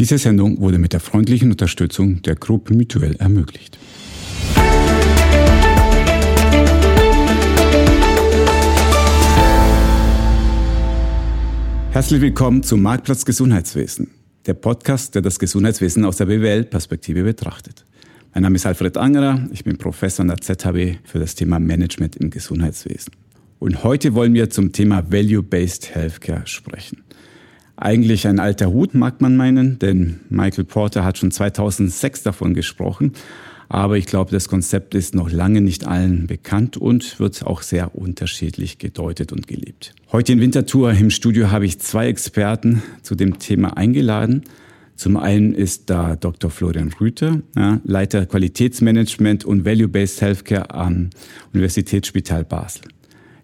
Diese Sendung wurde mit der freundlichen Unterstützung der Gruppe Mutuell ermöglicht. Herzlich willkommen zum Marktplatz Gesundheitswesen, der Podcast, der das Gesundheitswesen aus der BWL-Perspektive betrachtet. Mein Name ist Alfred Angerer, ich bin Professor an der ZHB für das Thema Management im Gesundheitswesen. Und heute wollen wir zum Thema Value-Based Healthcare sprechen. Eigentlich ein alter Hut, mag man meinen, denn Michael Porter hat schon 2006 davon gesprochen. Aber ich glaube, das Konzept ist noch lange nicht allen bekannt und wird auch sehr unterschiedlich gedeutet und gelebt. Heute in Winterthur im Studio habe ich zwei Experten zu dem Thema eingeladen. Zum einen ist da Dr. Florian Rüther, Leiter Qualitätsmanagement und Value-Based Healthcare am Universitätsspital Basel.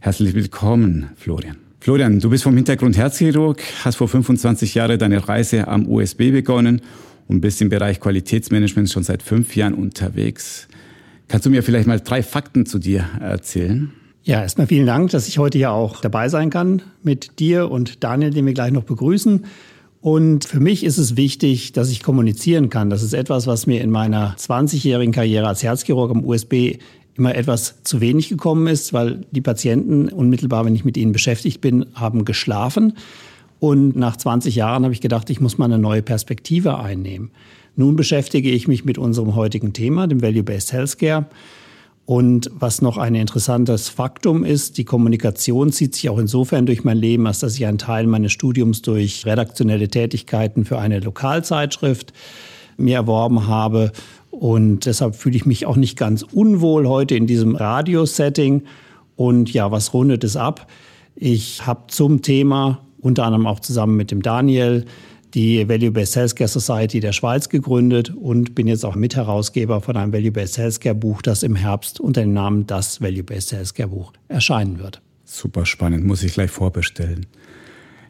Herzlich willkommen, Florian. Florian, du bist vom Hintergrund Herzchirurg, hast vor 25 Jahren deine Reise am USB begonnen und bist im Bereich Qualitätsmanagement schon seit fünf Jahren unterwegs. Kannst du mir vielleicht mal drei Fakten zu dir erzählen? Ja, erstmal vielen Dank, dass ich heute ja auch dabei sein kann mit dir und Daniel, den wir gleich noch begrüßen. Und für mich ist es wichtig, dass ich kommunizieren kann. Das ist etwas, was mir in meiner 20-jährigen Karriere als Herzchirurg am USB immer etwas zu wenig gekommen ist, weil die Patienten unmittelbar, wenn ich mit ihnen beschäftigt bin, haben geschlafen. Und nach 20 Jahren habe ich gedacht, ich muss mal eine neue Perspektive einnehmen. Nun beschäftige ich mich mit unserem heutigen Thema, dem Value-Based Healthcare. Und was noch ein interessantes Faktum ist, die Kommunikation zieht sich auch insofern durch mein Leben, als dass ich einen Teil meines Studiums durch redaktionelle Tätigkeiten für eine Lokalzeitschrift mir erworben habe und deshalb fühle ich mich auch nicht ganz unwohl heute in diesem Radiosetting. Und ja, was rundet es ab? Ich habe zum Thema, unter anderem auch zusammen mit dem Daniel, die Value-Based Healthcare Society der Schweiz gegründet und bin jetzt auch Mitherausgeber von einem Value-Based Healthcare Buch, das im Herbst unter dem Namen Das Value-Based Healthcare Buch erscheinen wird. Super spannend, muss ich gleich vorbestellen.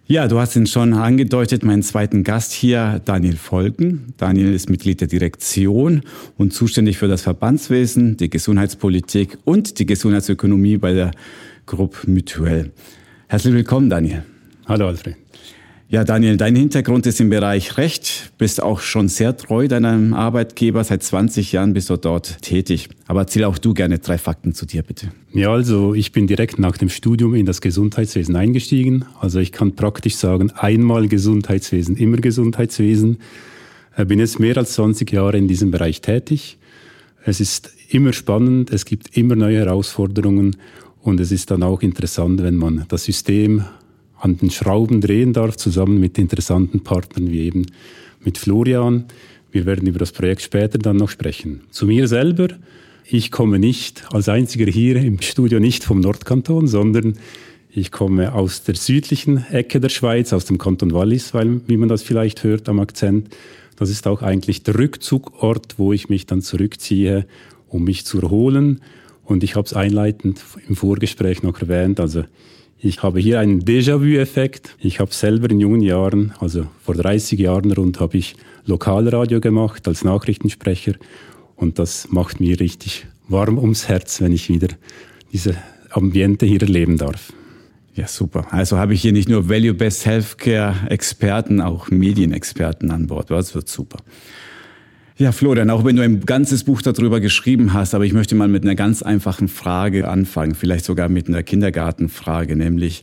Ja, du hast ihn schon angedeutet, meinen zweiten Gast hier, Daniel Volken. Daniel ist Mitglied der Direktion und zuständig für das Verbandswesen, die Gesundheitspolitik und die Gesundheitsökonomie bei der Gruppe Mutuell. Herzlich willkommen, Daniel. Hallo, Alfred. Ja, Daniel, dein Hintergrund ist im Bereich Recht, bist auch schon sehr treu deinem Arbeitgeber. Seit 20 Jahren bist du dort tätig. Aber erzähl auch du gerne drei Fakten zu dir, bitte. Ja, also ich bin direkt nach dem Studium in das Gesundheitswesen eingestiegen. Also ich kann praktisch sagen, einmal Gesundheitswesen, immer Gesundheitswesen. Äh, bin jetzt mehr als 20 Jahre in diesem Bereich tätig. Es ist immer spannend, es gibt immer neue Herausforderungen und es ist dann auch interessant, wenn man das System an den Schrauben drehen darf, zusammen mit interessanten Partnern wie eben mit Florian. Wir werden über das Projekt später dann noch sprechen. Zu mir selber. Ich komme nicht als einziger hier im Studio nicht vom Nordkanton, sondern ich komme aus der südlichen Ecke der Schweiz, aus dem Kanton Wallis, weil, wie man das vielleicht hört am Akzent. Das ist auch eigentlich der Rückzugort, wo ich mich dann zurückziehe, um mich zu erholen. Und ich habe es einleitend im Vorgespräch noch erwähnt. Also ich habe hier einen Déjà-vu-Effekt. Ich habe selber in jungen Jahren, also vor 30 Jahren rund, habe ich Lokalradio gemacht als Nachrichtensprecher und das macht mir richtig warm ums Herz, wenn ich wieder diese Ambiente hier erleben darf. Ja, super. Also habe ich hier nicht nur Value-Based Healthcare-Experten, auch Medienexperten an Bord. Das wird super. Ja, Florian, auch wenn du ein ganzes Buch darüber geschrieben hast, aber ich möchte mal mit einer ganz einfachen Frage anfangen, vielleicht sogar mit einer Kindergartenfrage, nämlich,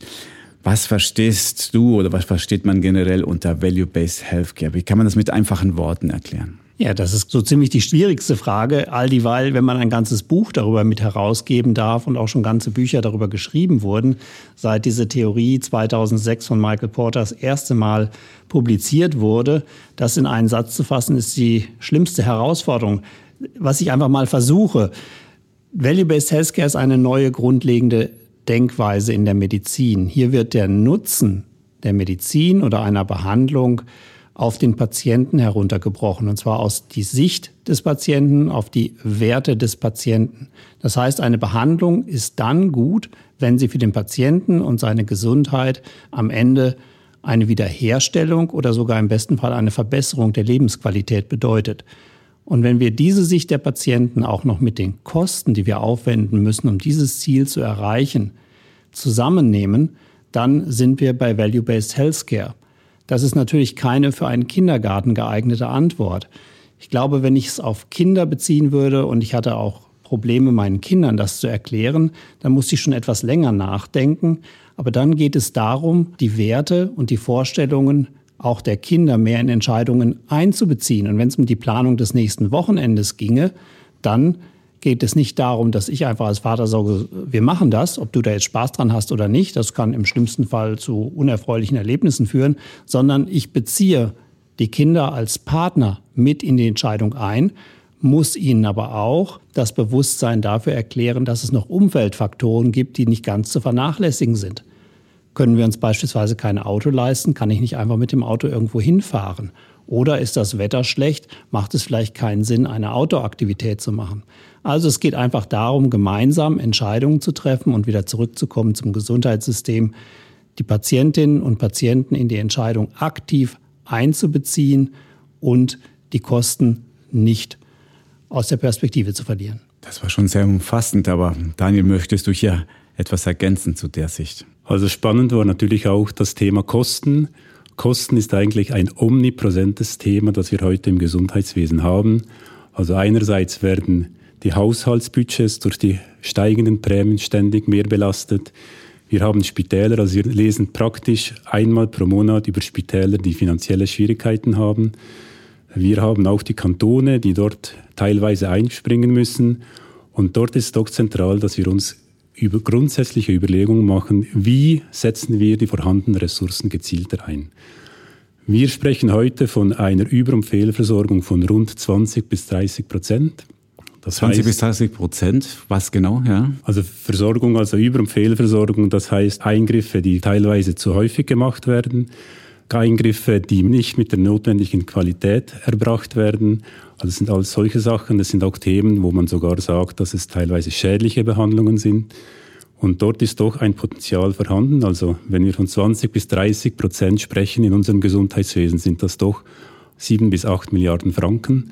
was verstehst du oder was versteht man generell unter Value-Based Healthcare? Wie kann man das mit einfachen Worten erklären? Ja, das ist so ziemlich die schwierigste Frage, all dieweil, wenn man ein ganzes Buch darüber mit herausgeben darf und auch schon ganze Bücher darüber geschrieben wurden, seit diese Theorie 2006 von Michael Porter das erste Mal publiziert wurde, das in einen Satz zu fassen, ist die schlimmste Herausforderung. Was ich einfach mal versuche, Value-Based Healthcare ist eine neue grundlegende Denkweise in der Medizin. Hier wird der Nutzen der Medizin oder einer Behandlung auf den Patienten heruntergebrochen, und zwar aus die Sicht des Patienten auf die Werte des Patienten. Das heißt, eine Behandlung ist dann gut, wenn sie für den Patienten und seine Gesundheit am Ende eine Wiederherstellung oder sogar im besten Fall eine Verbesserung der Lebensqualität bedeutet. Und wenn wir diese Sicht der Patienten auch noch mit den Kosten, die wir aufwenden müssen, um dieses Ziel zu erreichen, zusammennehmen, dann sind wir bei Value-Based Healthcare. Das ist natürlich keine für einen Kindergarten geeignete Antwort. Ich glaube, wenn ich es auf Kinder beziehen würde und ich hatte auch Probleme, meinen Kindern das zu erklären, dann muss ich schon etwas länger nachdenken. Aber dann geht es darum, die Werte und die Vorstellungen auch der Kinder mehr in Entscheidungen einzubeziehen. Und wenn es um die Planung des nächsten Wochenendes ginge, dann geht es nicht darum, dass ich einfach als Vater sage, wir machen das, ob du da jetzt Spaß dran hast oder nicht. Das kann im schlimmsten Fall zu unerfreulichen Erlebnissen führen, sondern ich beziehe die Kinder als Partner mit in die Entscheidung ein, muss ihnen aber auch das Bewusstsein dafür erklären, dass es noch Umweltfaktoren gibt, die nicht ganz zu vernachlässigen sind. Können wir uns beispielsweise kein Auto leisten, kann ich nicht einfach mit dem Auto irgendwo hinfahren. Oder ist das Wetter schlecht, macht es vielleicht keinen Sinn, eine Outdoor-Aktivität zu machen. Also es geht einfach darum, gemeinsam Entscheidungen zu treffen und wieder zurückzukommen zum Gesundheitssystem, die Patientinnen und Patienten in die Entscheidung aktiv einzubeziehen und die Kosten nicht aus der Perspektive zu verlieren. Das war schon sehr umfassend, aber Daniel, möchtest du hier etwas ergänzen zu der Sicht? Also spannend war natürlich auch das Thema Kosten. Kosten ist eigentlich ein omnipräsentes Thema, das wir heute im Gesundheitswesen haben. Also einerseits werden die Haushaltsbudgets durch die steigenden Prämien ständig mehr belastet. Wir haben Spitäler, also wir lesen praktisch einmal pro Monat über Spitäler, die finanzielle Schwierigkeiten haben. Wir haben auch die Kantone, die dort teilweise einspringen müssen. Und dort ist doch zentral, dass wir uns über grundsätzliche Überlegungen machen, wie setzen wir die vorhandenen Ressourcen gezielter ein. Wir sprechen heute von einer Über- und Fehlversorgung von rund 20 bis 30 Prozent. Das 20 heißt, bis 30 Prozent, was genau? Ja? Also Versorgung, also Über- und Fehlversorgung, das heißt Eingriffe, die teilweise zu häufig gemacht werden, Eingriffe, die nicht mit der notwendigen Qualität erbracht werden. Also das sind alles solche Sachen. Das sind auch Themen, wo man sogar sagt, dass es teilweise schädliche Behandlungen sind. Und dort ist doch ein Potenzial vorhanden. Also wenn wir von 20 bis 30 Prozent sprechen in unserem Gesundheitswesen, sind das doch sieben bis acht Milliarden Franken.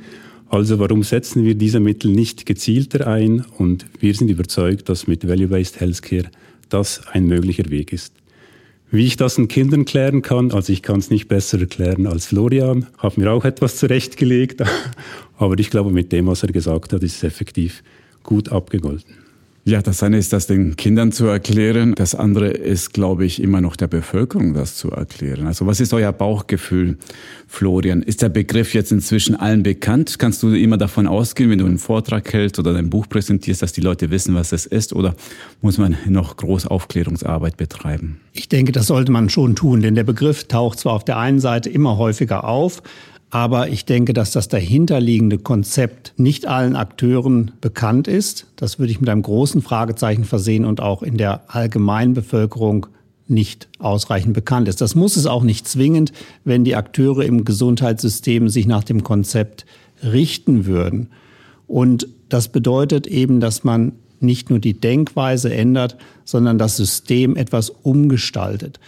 Also warum setzen wir diese Mittel nicht gezielter ein? Und wir sind überzeugt, dass mit Value-Based Healthcare das ein möglicher Weg ist. Wie ich das den Kindern klären kann, also ich kann es nicht besser erklären als Florian, habe mir auch etwas zurechtgelegt, aber ich glaube, mit dem, was er gesagt hat, ist es effektiv gut abgegolten. Ja, das eine ist das den Kindern zu erklären. Das andere ist, glaube ich, immer noch der Bevölkerung das zu erklären. Also was ist euer Bauchgefühl, Florian? Ist der Begriff jetzt inzwischen allen bekannt? Kannst du immer davon ausgehen, wenn du einen Vortrag hältst oder dein Buch präsentierst, dass die Leute wissen, was es ist? Oder muss man noch groß Aufklärungsarbeit betreiben? Ich denke, das sollte man schon tun, denn der Begriff taucht zwar auf der einen Seite immer häufiger auf, aber ich denke, dass das dahinterliegende Konzept nicht allen Akteuren bekannt ist. Das würde ich mit einem großen Fragezeichen versehen und auch in der allgemeinen Bevölkerung nicht ausreichend bekannt ist. Das muss es auch nicht zwingend, wenn die Akteure im Gesundheitssystem sich nach dem Konzept richten würden. Und das bedeutet eben, dass man nicht nur die Denkweise ändert, sondern das System etwas umgestaltet.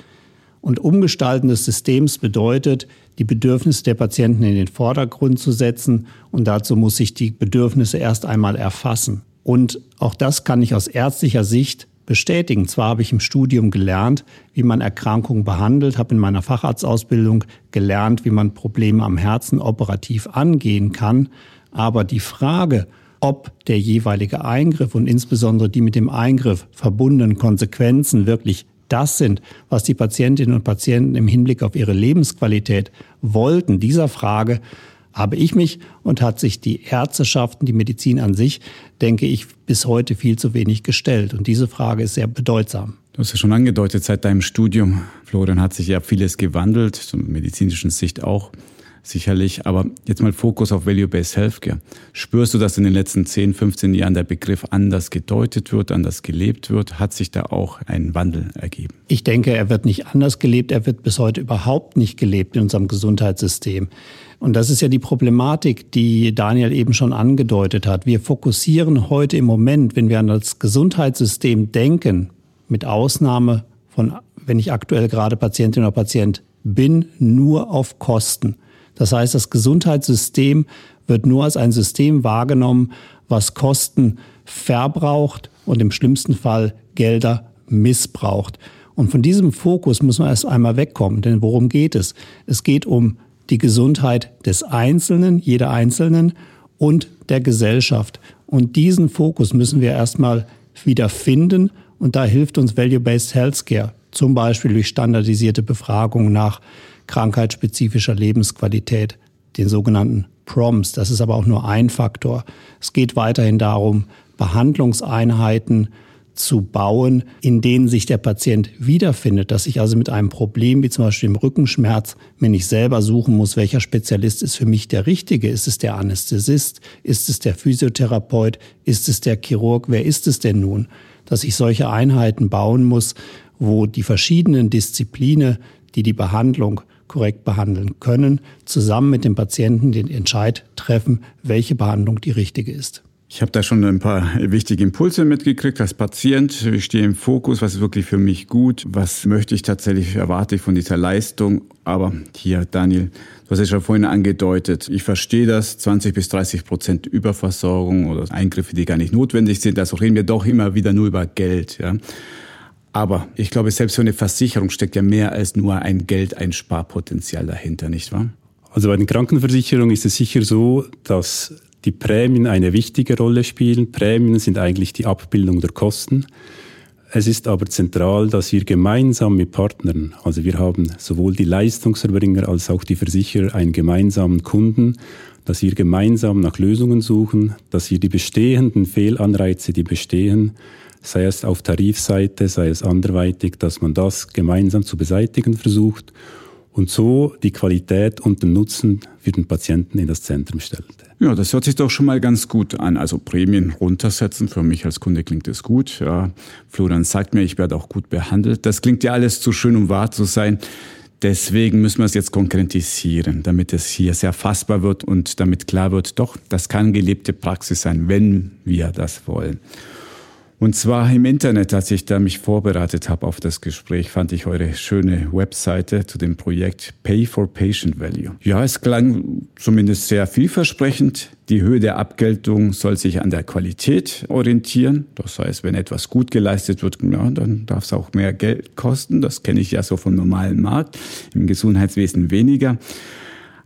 Und Umgestalten des Systems bedeutet, die Bedürfnisse der Patienten in den Vordergrund zu setzen. Und dazu muss ich die Bedürfnisse erst einmal erfassen. Und auch das kann ich aus ärztlicher Sicht bestätigen. Zwar habe ich im Studium gelernt, wie man Erkrankungen behandelt, habe in meiner Facharztausbildung gelernt, wie man Probleme am Herzen operativ angehen kann. Aber die Frage, ob der jeweilige Eingriff und insbesondere die mit dem Eingriff verbundenen Konsequenzen wirklich das sind, was die Patientinnen und Patienten im Hinblick auf ihre Lebensqualität wollten. Dieser Frage habe ich mich und hat sich die Ärzteschaft die Medizin an sich, denke ich, bis heute viel zu wenig gestellt. Und diese Frage ist sehr bedeutsam. Du hast ja schon angedeutet, seit deinem Studium, Florian, hat sich ja vieles gewandelt, zur medizinischen Sicht auch sicherlich. Aber jetzt mal Fokus auf Value-Based Healthcare. Spürst du, dass in den letzten 10, 15 Jahren der Begriff anders gedeutet wird, anders gelebt wird? Hat sich da auch ein Wandel ergeben? Ich denke, er wird nicht anders gelebt. Er wird bis heute überhaupt nicht gelebt in unserem Gesundheitssystem. Und das ist ja die Problematik, die Daniel eben schon angedeutet hat. Wir fokussieren heute im Moment, wenn wir an das Gesundheitssystem denken, mit Ausnahme von, wenn ich aktuell gerade Patientin oder Patient bin, nur auf Kosten. Das heißt, das Gesundheitssystem wird nur als ein System wahrgenommen, was Kosten verbraucht und im schlimmsten Fall Gelder missbraucht. Und von diesem Fokus muss man erst einmal wegkommen. Denn worum geht es? Es geht um die Gesundheit des Einzelnen, jeder Einzelnen und der Gesellschaft. Und diesen Fokus müssen wir erstmal wieder finden. Und da hilft uns Value-Based Healthcare, zum Beispiel durch standardisierte Befragungen nach krankheitsspezifischer Lebensqualität, den sogenannten PROMS. Das ist aber auch nur ein Faktor. Es geht weiterhin darum, Behandlungseinheiten zu bauen, in denen sich der Patient wiederfindet, dass ich also mit einem Problem wie zum Beispiel dem Rückenschmerz mir nicht selber suchen muss, welcher Spezialist ist für mich der richtige. Ist es der Anästhesist? Ist es der Physiotherapeut? Ist es der Chirurg? Wer ist es denn nun? Dass ich solche Einheiten bauen muss, wo die verschiedenen Disziplinen, die die Behandlung korrekt behandeln können, zusammen mit dem Patienten den Entscheid treffen, welche Behandlung die richtige ist. Ich habe da schon ein paar wichtige Impulse mitgekriegt als Patient. Ich stehe im Fokus, was ist wirklich für mich gut, was möchte ich tatsächlich, erwarte ich von dieser Leistung. Aber hier, Daniel, du hast es ja vorhin angedeutet, ich verstehe das, 20 bis 30 Prozent Überversorgung oder Eingriffe, die gar nicht notwendig sind. Also reden wir doch immer wieder nur über Geld. Ja. Aber ich glaube, selbst für eine Versicherung steckt ja mehr als nur ein Geldeinsparpotenzial dahinter, nicht wahr? Also bei den Krankenversicherungen ist es sicher so, dass die Prämien eine wichtige Rolle spielen. Prämien sind eigentlich die Abbildung der Kosten. Es ist aber zentral, dass wir gemeinsam mit Partnern, also wir haben sowohl die Leistungserbringer als auch die Versicherer einen gemeinsamen Kunden, dass wir gemeinsam nach Lösungen suchen, dass wir die bestehenden Fehlanreize, die bestehen, sei es auf Tarifseite, sei es anderweitig, dass man das gemeinsam zu beseitigen versucht und so die Qualität und den Nutzen für den Patienten in das Zentrum stellt. Ja, das hört sich doch schon mal ganz gut an. Also Prämien runtersetzen, für mich als Kunde klingt das gut. Ja, Florian sagt mir, ich werde auch gut behandelt. Das klingt ja alles zu schön, um wahr zu sein. Deswegen müssen wir es jetzt konkretisieren, damit es hier sehr fassbar wird und damit klar wird, doch, das kann gelebte Praxis sein, wenn wir das wollen. Und zwar im Internet, als ich da mich vorbereitet habe auf das Gespräch, fand ich eure schöne Webseite zu dem Projekt Pay for Patient Value. Ja, es klang zumindest sehr vielversprechend. Die Höhe der Abgeltung soll sich an der Qualität orientieren. Das heißt, wenn etwas gut geleistet wird, ja, dann darf es auch mehr Geld kosten. Das kenne ich ja so vom normalen Markt, im Gesundheitswesen weniger.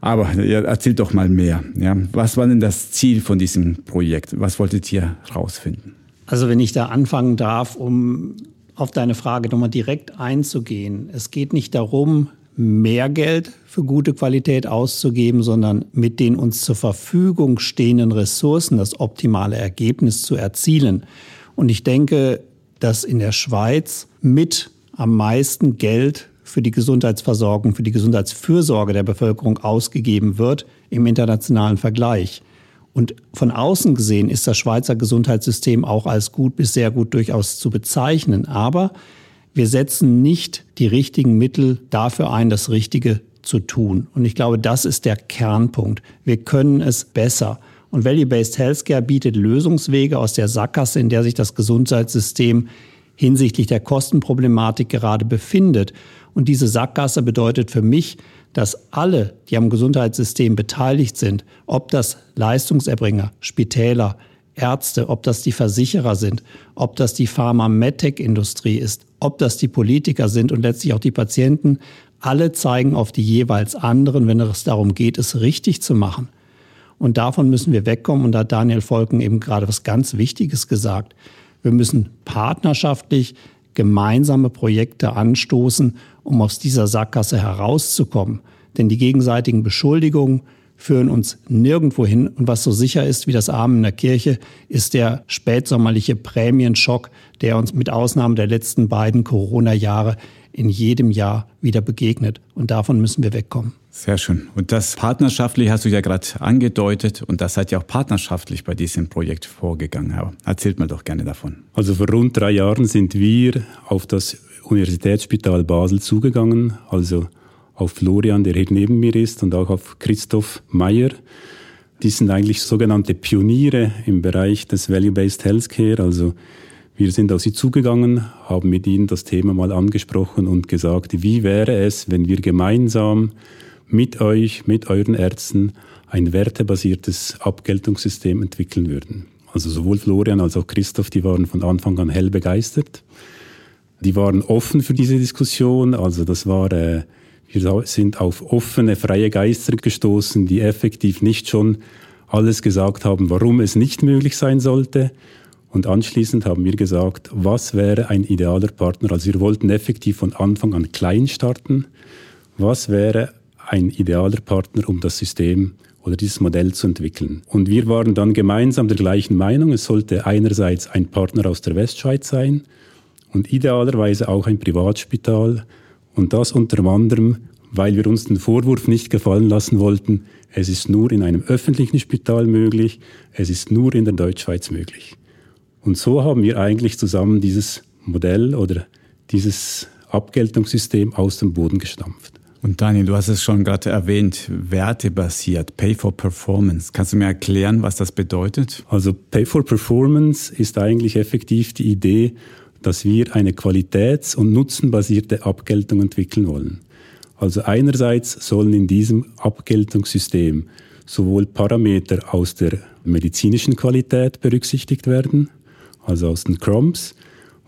Aber ihr erzählt doch mal mehr. Ja, was war denn das Ziel von diesem Projekt? Was wolltet ihr herausfinden? Also wenn ich da anfangen darf, um auf deine Frage nochmal direkt einzugehen. Es geht nicht darum, mehr Geld für gute Qualität auszugeben, sondern mit den uns zur Verfügung stehenden Ressourcen das optimale Ergebnis zu erzielen. Und ich denke, dass in der Schweiz mit am meisten Geld für die Gesundheitsversorgung, für die Gesundheitsfürsorge der Bevölkerung ausgegeben wird im internationalen Vergleich. Und von außen gesehen ist das Schweizer Gesundheitssystem auch als gut bis sehr gut durchaus zu bezeichnen. Aber wir setzen nicht die richtigen Mittel dafür ein, das Richtige zu tun. Und ich glaube, das ist der Kernpunkt. Wir können es besser. Und Value-Based Healthcare bietet Lösungswege aus der Sackgasse, in der sich das Gesundheitssystem hinsichtlich der Kostenproblematik gerade befindet. Und diese Sackgasse bedeutet für mich, dass alle, die am Gesundheitssystem beteiligt sind, ob das Leistungserbringer, Spitäler, Ärzte, ob das die Versicherer sind, ob das die Pharma-Medtech-Industrie ist, ob das die Politiker sind und letztlich auch die Patienten, alle zeigen auf die jeweils anderen, wenn es darum geht, es richtig zu machen. Und davon müssen wir wegkommen. Und da hat Daniel Volken eben gerade was ganz Wichtiges gesagt. Wir müssen partnerschaftlich gemeinsame Projekte anstoßen, um aus dieser Sackgasse herauszukommen. Denn die gegenseitigen Beschuldigungen führen uns nirgendwo hin. Und was so sicher ist wie das Arm in der Kirche, ist der spätsommerliche Prämienschock, der uns mit Ausnahme der letzten beiden Corona-Jahre in jedem Jahr wieder begegnet. Und davon müssen wir wegkommen. Sehr schön. Und das partnerschaftlich hast du ja gerade angedeutet und das seid ihr auch partnerschaftlich bei diesem Projekt vorgegangen. Aber erzählt mal doch gerne davon. Also vor rund drei Jahren sind wir auf das Universitätsspital Basel zugegangen, also auf Florian, der hier neben mir ist, und auch auf Christoph Meyer. Die sind eigentlich sogenannte Pioniere im Bereich des Value-Based Healthcare, also wir sind auf sie zugegangen, haben mit ihnen das Thema mal angesprochen und gesagt, wie wäre es, wenn wir gemeinsam mit euch, mit euren Ärzten ein wertebasiertes Abgeltungssystem entwickeln würden. Also sowohl Florian als auch Christoph, die waren von Anfang an hell begeistert. Die waren offen für diese Diskussion. Also das war, äh, wir sind auf offene, freie Geister gestoßen, die effektiv nicht schon alles gesagt haben, warum es nicht möglich sein sollte. Und anschließend haben wir gesagt, was wäre ein idealer Partner? Also wir wollten effektiv von Anfang an klein starten. Was wäre ein idealer Partner, um das System oder dieses Modell zu entwickeln? Und wir waren dann gemeinsam der gleichen Meinung. Es sollte einerseits ein Partner aus der Westschweiz sein und idealerweise auch ein Privatspital. Und das unter anderem, weil wir uns den Vorwurf nicht gefallen lassen wollten, es ist nur in einem öffentlichen Spital möglich, es ist nur in der Deutschschweiz möglich. Und so haben wir eigentlich zusammen dieses Modell oder dieses Abgeltungssystem aus dem Boden gestampft. Und Daniel, du hast es schon gerade erwähnt, wertebasiert, Pay for Performance. Kannst du mir erklären, was das bedeutet? Also Pay for Performance ist eigentlich effektiv die Idee, dass wir eine qualitäts- und nutzenbasierte Abgeltung entwickeln wollen. Also einerseits sollen in diesem Abgeltungssystem sowohl Parameter aus der medizinischen Qualität berücksichtigt werden, also aus den CROMs,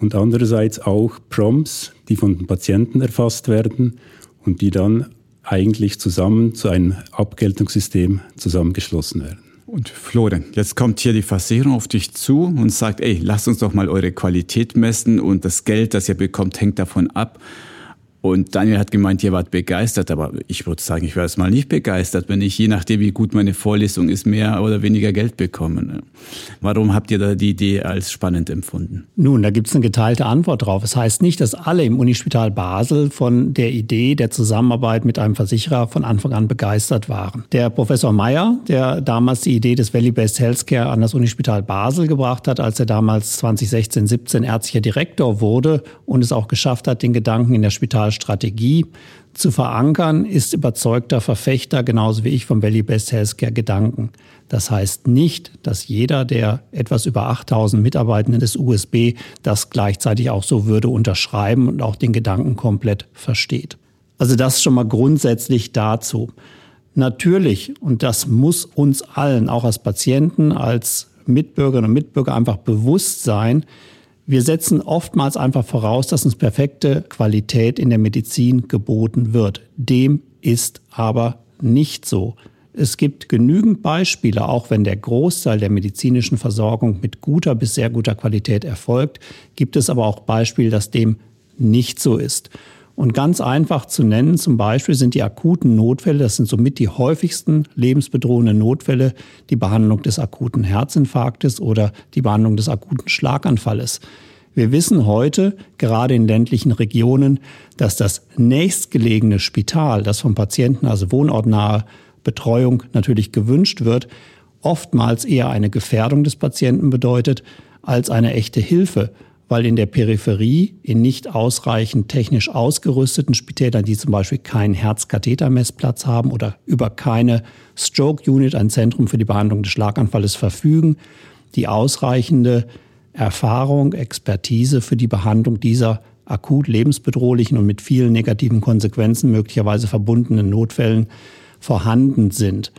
und andererseits auch PROMs, die von den Patienten erfasst werden und die dann eigentlich zusammen zu einem Abgeltungssystem zusammengeschlossen werden. Und Florian, jetzt kommt hier die Versicherung auf dich zu und sagt, ey, lasst uns doch mal eure Qualität messen und das Geld, das ihr bekommt, hängt davon ab, und Daniel hat gemeint, ihr wart begeistert, aber ich würde sagen, ich wäre es mal nicht begeistert, wenn ich je nachdem, wie gut meine Vorlesung ist, mehr oder weniger Geld bekomme. Warum habt ihr da die Idee als spannend empfunden? Nun, da gibt es eine geteilte Antwort drauf. Es das heißt nicht, dass alle im Unispital Basel von der Idee der Zusammenarbeit mit einem Versicherer von Anfang an begeistert waren. Der Professor Meyer, der damals die Idee des Valley-Based Healthcare an das Unispital Basel gebracht hat, als er damals 2016, 17 ärztlicher Direktor wurde und es auch geschafft hat, den Gedanken in der Spital Strategie zu verankern, ist überzeugter Verfechter, genauso wie ich, vom Valley Best Healthcare Gedanken. Das heißt nicht, dass jeder der etwas über 8000 Mitarbeitenden des USB das gleichzeitig auch so würde unterschreiben und auch den Gedanken komplett versteht. Also das schon mal grundsätzlich dazu. Natürlich, und das muss uns allen, auch als Patienten, als Mitbürgerinnen und Mitbürger einfach bewusst sein, wir setzen oftmals einfach voraus, dass uns perfekte Qualität in der Medizin geboten wird. Dem ist aber nicht so. Es gibt genügend Beispiele, auch wenn der Großteil der medizinischen Versorgung mit guter bis sehr guter Qualität erfolgt, gibt es aber auch Beispiele, dass dem nicht so ist. Und ganz einfach zu nennen, zum Beispiel sind die akuten Notfälle, das sind somit die häufigsten lebensbedrohenden Notfälle, die Behandlung des akuten Herzinfarktes oder die Behandlung des akuten Schlaganfalles. Wir wissen heute, gerade in ländlichen Regionen, dass das nächstgelegene Spital, das vom Patienten also wohnortnahe Betreuung natürlich gewünscht wird, oftmals eher eine Gefährdung des Patienten bedeutet als eine echte Hilfe weil in der Peripherie in nicht ausreichend technisch ausgerüsteten Spitälern, die zum Beispiel keinen Herzkathetermessplatz haben oder über keine Stroke Unit, ein Zentrum für die Behandlung des Schlaganfalles verfügen, die ausreichende Erfahrung, Expertise für die Behandlung dieser akut lebensbedrohlichen und mit vielen negativen Konsequenzen möglicherweise verbundenen Notfällen vorhanden sind.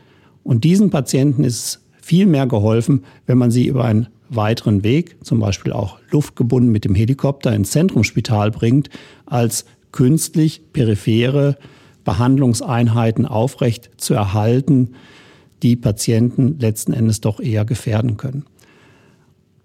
Und diesen Patienten ist viel mehr geholfen, wenn man sie über ein weiteren Weg, zum Beispiel auch luftgebunden mit dem Helikopter ins Zentrumsspital bringt, als künstlich periphere Behandlungseinheiten aufrecht zu erhalten, die Patienten letzten Endes doch eher gefährden können.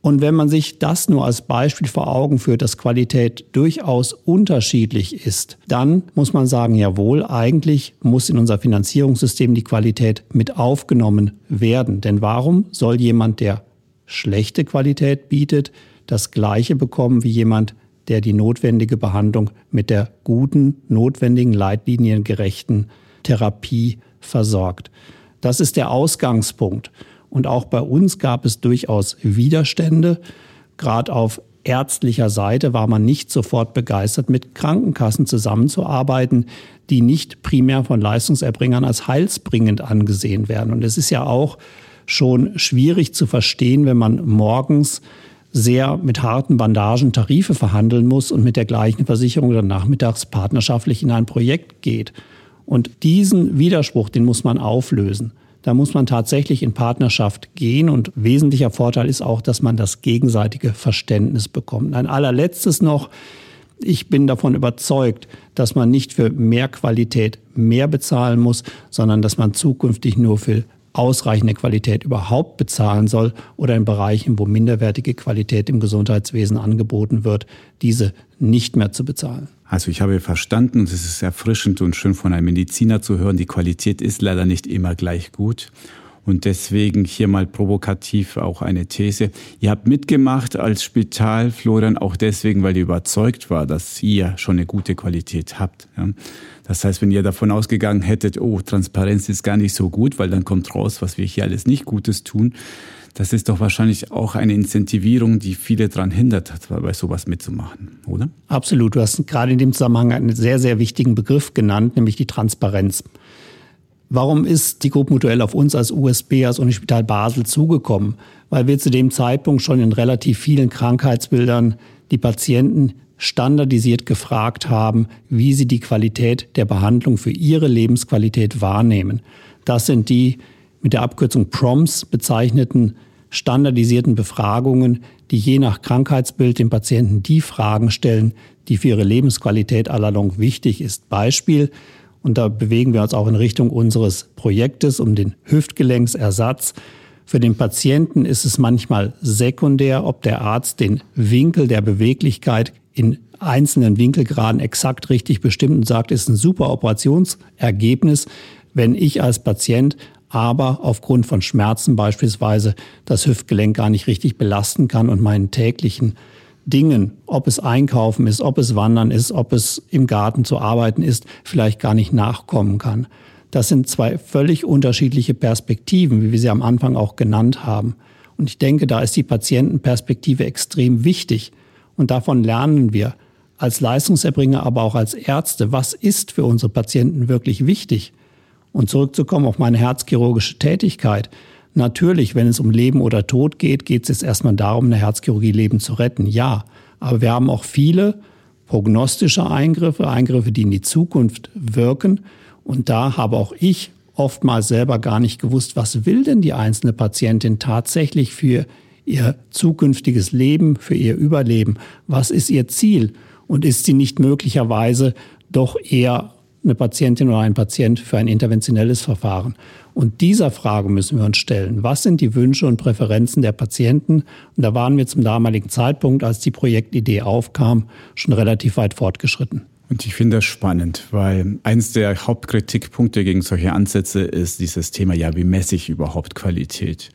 Und wenn man sich das nur als Beispiel vor Augen führt, dass Qualität durchaus unterschiedlich ist, dann muss man sagen, jawohl, eigentlich muss in unser Finanzierungssystem die Qualität mit aufgenommen werden. Denn warum soll jemand, der schlechte Qualität bietet, das gleiche bekommen wie jemand, der die notwendige Behandlung mit der guten, notwendigen, leitliniengerechten Therapie versorgt. Das ist der Ausgangspunkt. Und auch bei uns gab es durchaus Widerstände. Gerade auf ärztlicher Seite war man nicht sofort begeistert, mit Krankenkassen zusammenzuarbeiten, die nicht primär von Leistungserbringern als heilsbringend angesehen werden. Und es ist ja auch schon schwierig zu verstehen, wenn man morgens sehr mit harten Bandagen Tarife verhandeln muss und mit der gleichen Versicherung dann nachmittags partnerschaftlich in ein Projekt geht. Und diesen Widerspruch, den muss man auflösen. Da muss man tatsächlich in Partnerschaft gehen und wesentlicher Vorteil ist auch, dass man das gegenseitige Verständnis bekommt. Ein allerletztes noch, Ich bin davon überzeugt, dass man nicht für mehr Qualität mehr bezahlen muss, sondern dass man zukünftig nur für ausreichende Qualität überhaupt bezahlen soll oder in Bereichen, wo minderwertige Qualität im Gesundheitswesen angeboten wird, diese nicht mehr zu bezahlen. Also ich habe verstanden, es ist erfrischend und schön von einem Mediziner zu hören, die Qualität ist leider nicht immer gleich gut. Und deswegen hier mal provokativ auch eine These. Ihr habt mitgemacht als Spital, Florian, auch deswegen, weil ihr überzeugt war, dass ihr schon eine gute Qualität habt. Das heißt, wenn ihr davon ausgegangen hättet, oh, Transparenz ist gar nicht so gut, weil dann kommt raus, was wir hier alles nicht Gutes tun, das ist doch wahrscheinlich auch eine Incentivierung, die viele daran hindert, bei sowas mitzumachen, oder? Absolut. Du hast gerade in dem Zusammenhang einen sehr, sehr wichtigen Begriff genannt, nämlich die Transparenz. Warum ist die Gruppe Mutuell auf uns als USB, als Unispital Basel zugekommen? Weil wir zu dem Zeitpunkt schon in relativ vielen Krankheitsbildern die Patienten standardisiert gefragt haben, wie sie die Qualität der Behandlung für ihre Lebensqualität wahrnehmen. Das sind die mit der Abkürzung PROMS bezeichneten standardisierten Befragungen, die je nach Krankheitsbild dem Patienten die Fragen stellen, die für ihre Lebensqualität allalong wichtig ist. Beispiel, und da bewegen wir uns auch in Richtung unseres Projektes um den Hüftgelenksersatz. Für den Patienten ist es manchmal sekundär, ob der Arzt den Winkel der Beweglichkeit in einzelnen Winkelgraden exakt richtig bestimmt und sagt, ist ein super Operationsergebnis. Wenn ich als Patient aber aufgrund von Schmerzen beispielsweise das Hüftgelenk gar nicht richtig belasten kann und meinen täglichen Dingen, ob es Einkaufen ist, ob es Wandern ist, ob es im Garten zu arbeiten ist, vielleicht gar nicht nachkommen kann. Das sind zwei völlig unterschiedliche Perspektiven, wie wir sie am Anfang auch genannt haben. Und ich denke, da ist die Patientenperspektive extrem wichtig. Und davon lernen wir als Leistungserbringer, aber auch als Ärzte, was ist für unsere Patienten wirklich wichtig. Und zurückzukommen auf meine herzchirurgische Tätigkeit. Natürlich, wenn es um Leben oder Tod geht, geht es jetzt erstmal darum, eine Herzchirurgie Leben zu retten. Ja. Aber wir haben auch viele prognostische Eingriffe, Eingriffe, die in die Zukunft wirken. Und da habe auch ich oftmals selber gar nicht gewusst, was will denn die einzelne Patientin tatsächlich für ihr zukünftiges Leben, für ihr Überleben? Was ist ihr Ziel? Und ist sie nicht möglicherweise doch eher eine Patientin oder ein Patient für ein interventionelles Verfahren? Und dieser Frage müssen wir uns stellen. Was sind die Wünsche und Präferenzen der Patienten? Und da waren wir zum damaligen Zeitpunkt, als die Projektidee aufkam, schon relativ weit fortgeschritten. Und ich finde das spannend, weil eines der Hauptkritikpunkte gegen solche Ansätze ist dieses Thema, ja, wie messe ich überhaupt Qualität?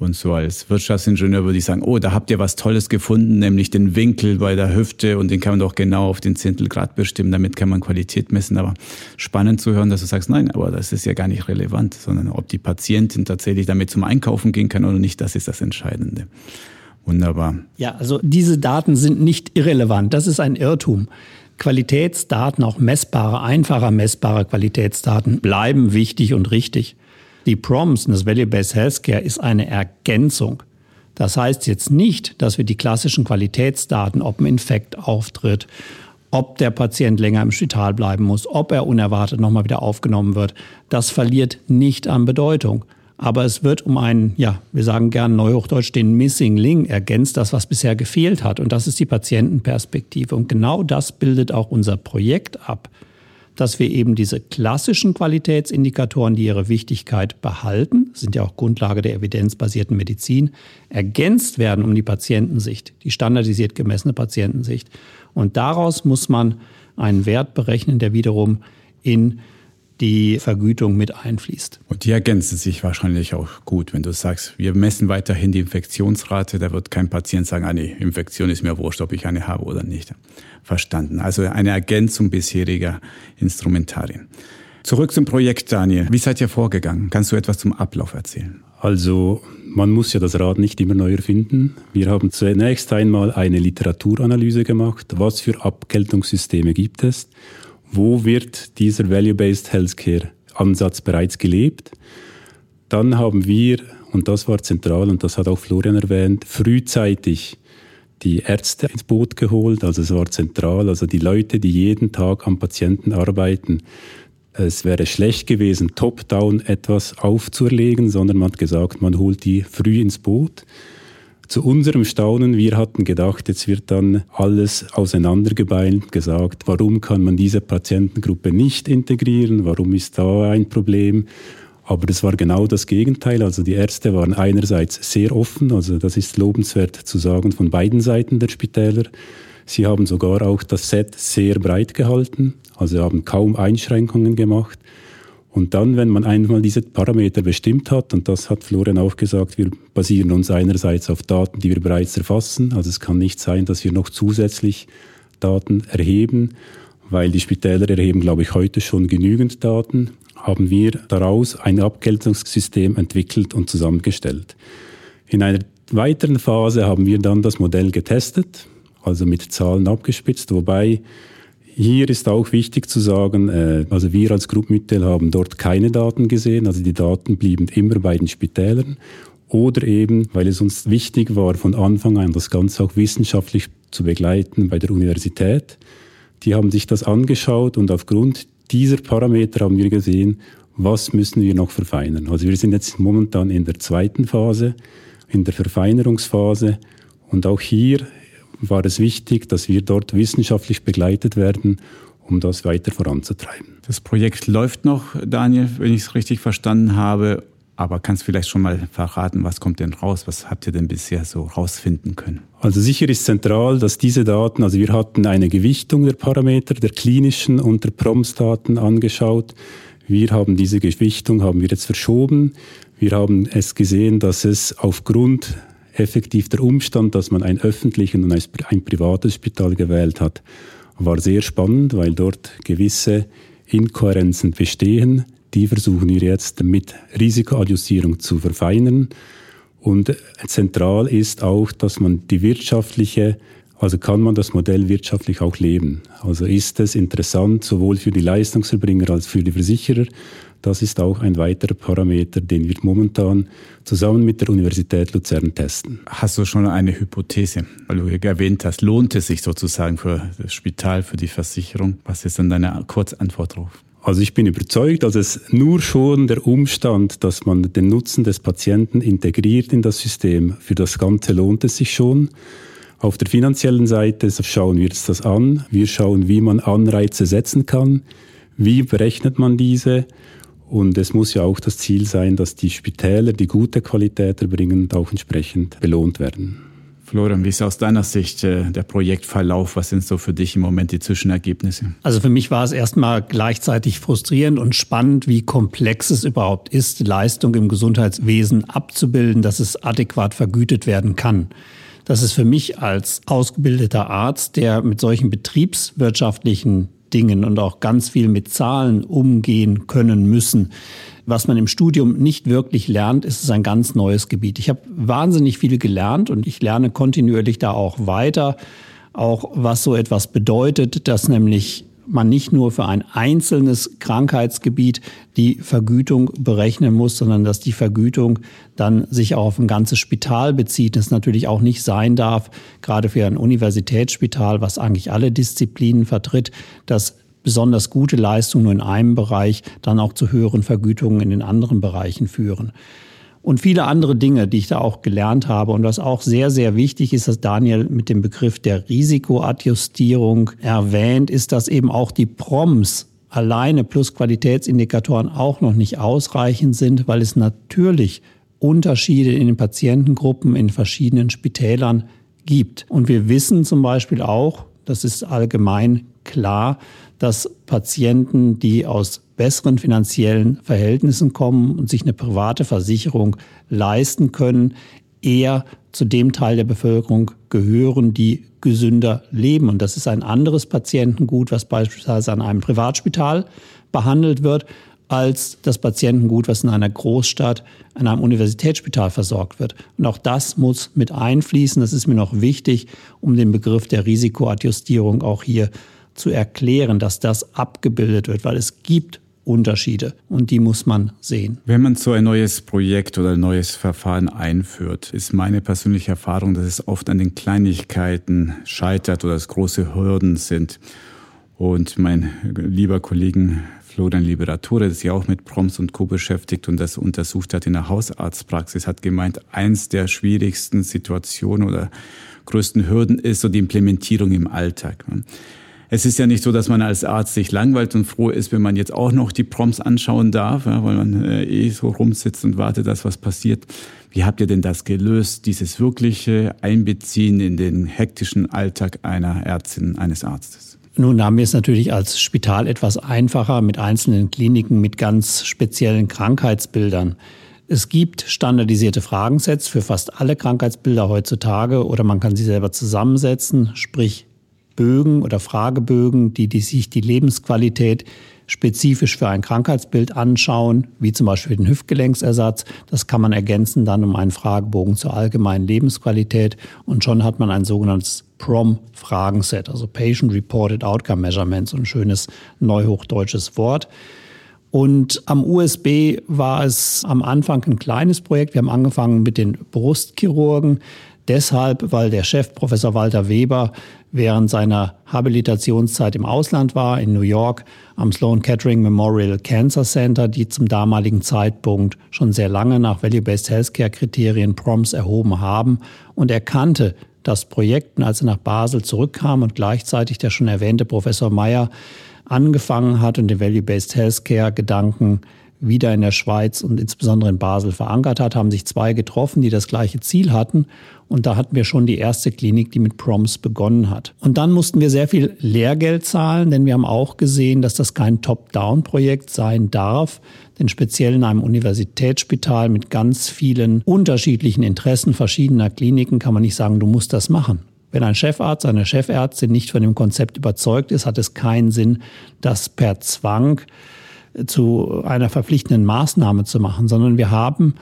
Und so als Wirtschaftsingenieur würde ich sagen, oh, da habt ihr was Tolles gefunden, nämlich den Winkel bei der Hüfte und den kann man doch genau auf den Zehntelgrad bestimmen, damit kann man Qualität messen. Aber spannend zu hören, dass du sagst, nein, aber das ist ja gar nicht relevant, sondern ob die Patientin tatsächlich damit zum Einkaufen gehen kann oder nicht, das ist das Entscheidende. Wunderbar. Ja, also diese Daten sind nicht irrelevant. Das ist ein Irrtum. Qualitätsdaten, auch messbare, einfacher messbare Qualitätsdaten bleiben wichtig und richtig. Die PROMS und das Value-Based Healthcare ist eine Ergänzung. Das heißt jetzt nicht, dass wir die klassischen Qualitätsdaten, ob ein Infekt auftritt, ob der Patient länger im Spital bleiben muss, ob er unerwartet nochmal wieder aufgenommen wird, das verliert nicht an Bedeutung. Aber es wird um einen, ja, wir sagen gern neuhochdeutsch, den Missing Link ergänzt, das, was bisher gefehlt hat. Und das ist die Patientenperspektive. Und genau das bildet auch unser Projekt ab dass wir eben diese klassischen Qualitätsindikatoren, die ihre Wichtigkeit behalten, sind ja auch Grundlage der evidenzbasierten Medizin, ergänzt werden um die Patientensicht, die standardisiert gemessene Patientensicht. Und daraus muss man einen Wert berechnen, der wiederum in die Vergütung mit einfließt. Und die ergänzen sich wahrscheinlich auch gut, wenn du sagst, wir messen weiterhin die Infektionsrate, da wird kein Patient sagen, ah nee, Infektion ist mir wurscht, ob ich eine habe oder nicht. Verstanden. Also eine Ergänzung bisheriger Instrumentarien. Zurück zum Projekt, Daniel. Wie seid ihr vorgegangen? Kannst du etwas zum Ablauf erzählen? Also man muss ja das Rad nicht immer neu erfinden. Wir haben zunächst einmal eine Literaturanalyse gemacht. Was für Abgeltungssysteme gibt es? Wo wird dieser Value-Based Healthcare-Ansatz bereits gelebt. Dann haben wir, und das war zentral, und das hat auch Florian erwähnt, frühzeitig die Ärzte ins Boot geholt. Also es war zentral, also die Leute, die jeden Tag am Patienten arbeiten. Es wäre schlecht gewesen, top-down etwas aufzuerlegen, sondern man hat gesagt, man holt die früh ins Boot. Zu unserem Staunen, wir hatten gedacht, jetzt wird dann alles auseinandergebeint, gesagt, warum kann man diese Patientengruppe nicht integrieren, warum ist da ein Problem. Aber das war genau das Gegenteil. Also die Ärzte waren einerseits sehr offen, also das ist lobenswert zu sagen von beiden Seiten der Spitäler. Sie haben sogar auch das Set sehr breit gehalten, also haben kaum Einschränkungen gemacht. Und dann, wenn man einmal diese Parameter bestimmt hat, und das hat Florian auch gesagt, wir basieren uns einerseits auf Daten, die wir bereits erfassen. Also es kann nicht sein, dass wir noch zusätzlich Daten erheben, weil die Spitäler erheben, glaube ich, heute schon genügend Daten, haben wir daraus ein Abgeltungssystem entwickelt und zusammengestellt. In einer weiteren Phase haben wir dann das Modell getestet, also mit Zahlen abgespitzt, wobei hier ist auch wichtig zu sagen, äh, also wir als Group Mittel haben dort keine Daten gesehen, also die Daten blieben immer bei den Spitälern oder eben, weil es uns wichtig war, von Anfang an das Ganze auch wissenschaftlich zu begleiten bei der Universität. Die haben sich das angeschaut und aufgrund dieser Parameter haben wir gesehen, was müssen wir noch verfeinern. Also wir sind jetzt momentan in der zweiten Phase, in der Verfeinerungsphase und auch hier war es wichtig, dass wir dort wissenschaftlich begleitet werden, um das weiter voranzutreiben. Das Projekt läuft noch, Daniel, wenn ich es richtig verstanden habe. Aber kannst vielleicht schon mal verraten, was kommt denn raus? Was habt ihr denn bisher so rausfinden können? Also sicher ist zentral, dass diese Daten, also wir hatten eine Gewichtung der Parameter, der klinischen und der PROMS-Daten angeschaut. Wir haben diese Gewichtung, haben wir jetzt verschoben. Wir haben es gesehen, dass es aufgrund effektiv der Umstand, dass man ein öffentliches und ein privates Spital gewählt hat, war sehr spannend, weil dort gewisse Inkohärenzen bestehen. Die versuchen wir jetzt mit Risikoadjustierung zu verfeinern. Und zentral ist auch, dass man die wirtschaftliche, also kann man das Modell wirtschaftlich auch leben. Also ist es interessant sowohl für die Leistungserbringer als für die Versicherer, das ist auch ein weiterer Parameter, den wir momentan zusammen mit der Universität Luzern testen. Hast du schon eine Hypothese, weil du erwähnt hast, lohnt es sich sozusagen für das Spital, für die Versicherung? Was ist dann deine Kurzantwort darauf? Also ich bin überzeugt, dass es nur schon der Umstand, dass man den Nutzen des Patienten integriert in das System, für das Ganze lohnt es sich schon. Auf der finanziellen Seite schauen wir uns das an. Wir schauen, wie man Anreize setzen kann. Wie berechnet man diese? Und es muss ja auch das Ziel sein, dass die Spitäler, die gute Qualität erbringen, auch entsprechend belohnt werden. Florian, wie ist aus deiner Sicht äh, der Projektverlauf? Was sind so für dich im Moment die Zwischenergebnisse? Also für mich war es erstmal gleichzeitig frustrierend und spannend, wie komplex es überhaupt ist, Leistung im Gesundheitswesen abzubilden, dass es adäquat vergütet werden kann. Das ist für mich als ausgebildeter Arzt, der mit solchen betriebswirtschaftlichen Dingen und auch ganz viel mit Zahlen umgehen können müssen. Was man im Studium nicht wirklich lernt, ist es ein ganz neues Gebiet. Ich habe wahnsinnig viel gelernt und ich lerne kontinuierlich da auch weiter, auch was so etwas bedeutet, dass nämlich man nicht nur für ein einzelnes Krankheitsgebiet die Vergütung berechnen muss, sondern dass die Vergütung dann sich auch auf ein ganzes Spital bezieht. Das natürlich auch nicht sein darf, gerade für ein Universitätsspital, was eigentlich alle Disziplinen vertritt, dass besonders gute Leistungen nur in einem Bereich dann auch zu höheren Vergütungen in den anderen Bereichen führen und viele andere Dinge, die ich da auch gelernt habe. Und was auch sehr, sehr wichtig ist, dass Daniel mit dem Begriff der Risikoadjustierung erwähnt, ist, dass eben auch die PROMs alleine plus Qualitätsindikatoren auch noch nicht ausreichend sind, weil es natürlich Unterschiede in den Patientengruppen in verschiedenen Spitälern gibt. Und wir wissen zum Beispiel auch, das ist allgemein klar, dass Patienten, die aus besseren finanziellen Verhältnissen kommen und sich eine private Versicherung leisten können, eher zu dem Teil der Bevölkerung gehören, die gesünder leben. Und das ist ein anderes Patientengut, was beispielsweise an einem Privatspital behandelt wird, als das Patientengut, was in einer Großstadt, an einem Universitätsspital versorgt wird. Und auch das muss mit einfließen. Das ist mir noch wichtig, um den Begriff der Risikoadjustierung auch hier zu erklären, dass das abgebildet wird, weil es gibt Unterschiede und die muss man sehen. Wenn man so ein neues Projekt oder ein neues Verfahren einführt, ist meine persönliche Erfahrung, dass es oft an den Kleinigkeiten scheitert oder es große Hürden sind. Und mein lieber Kollegen Florian Liberatore, der sich auch mit Proms und Co. beschäftigt und das untersucht hat in der Hausarztpraxis, hat gemeint, eins der schwierigsten Situationen oder größten Hürden ist so die Implementierung im Alltag. Es ist ja nicht so, dass man als Arzt sich langweilt und froh ist, wenn man jetzt auch noch die Prompts anschauen darf, weil man äh, eh so rumsitzt und wartet, dass was passiert. Wie habt ihr denn das gelöst, dieses wirkliche Einbeziehen in den hektischen Alltag einer Ärztin, eines Arztes? Nun haben wir es natürlich als Spital etwas einfacher mit einzelnen Kliniken mit ganz speziellen Krankheitsbildern. Es gibt standardisierte Fragensets für fast alle Krankheitsbilder heutzutage oder man kann sie selber zusammensetzen, sprich Bögen oder Fragebögen, die, die sich die Lebensqualität spezifisch für ein Krankheitsbild anschauen, wie zum Beispiel den Hüftgelenksersatz. Das kann man ergänzen dann um einen Fragebogen zur allgemeinen Lebensqualität und schon hat man ein sogenanntes PROM-Fragenset, also Patient Reported Outcome Measurements, ein schönes neuhochdeutsches Wort. Und am USB war es am Anfang ein kleines Projekt. Wir haben angefangen mit den Brustchirurgen. Deshalb, weil der Chef, Professor Walter Weber, während seiner Habilitationszeit im Ausland war, in New York, am Sloan Kettering Memorial Cancer Center, die zum damaligen Zeitpunkt schon sehr lange nach Value-Based Healthcare Kriterien PROMS erhoben haben. Und er kannte das Projekt, als er nach Basel zurückkam und gleichzeitig der schon erwähnte Professor Meyer angefangen hat und den Value-Based Healthcare Gedanken wieder in der Schweiz und insbesondere in Basel verankert hat, haben sich zwei getroffen, die das gleiche Ziel hatten. Und da hatten wir schon die erste Klinik, die mit Proms begonnen hat. Und dann mussten wir sehr viel Lehrgeld zahlen, denn wir haben auch gesehen, dass das kein Top-Down-Projekt sein darf. Denn speziell in einem Universitätsspital mit ganz vielen unterschiedlichen Interessen verschiedener Kliniken kann man nicht sagen, du musst das machen. Wenn ein Chefarzt, eine Chefärztin nicht von dem Konzept überzeugt ist, hat es keinen Sinn, das per Zwang zu einer verpflichtenden Maßnahme zu machen, sondern wir haben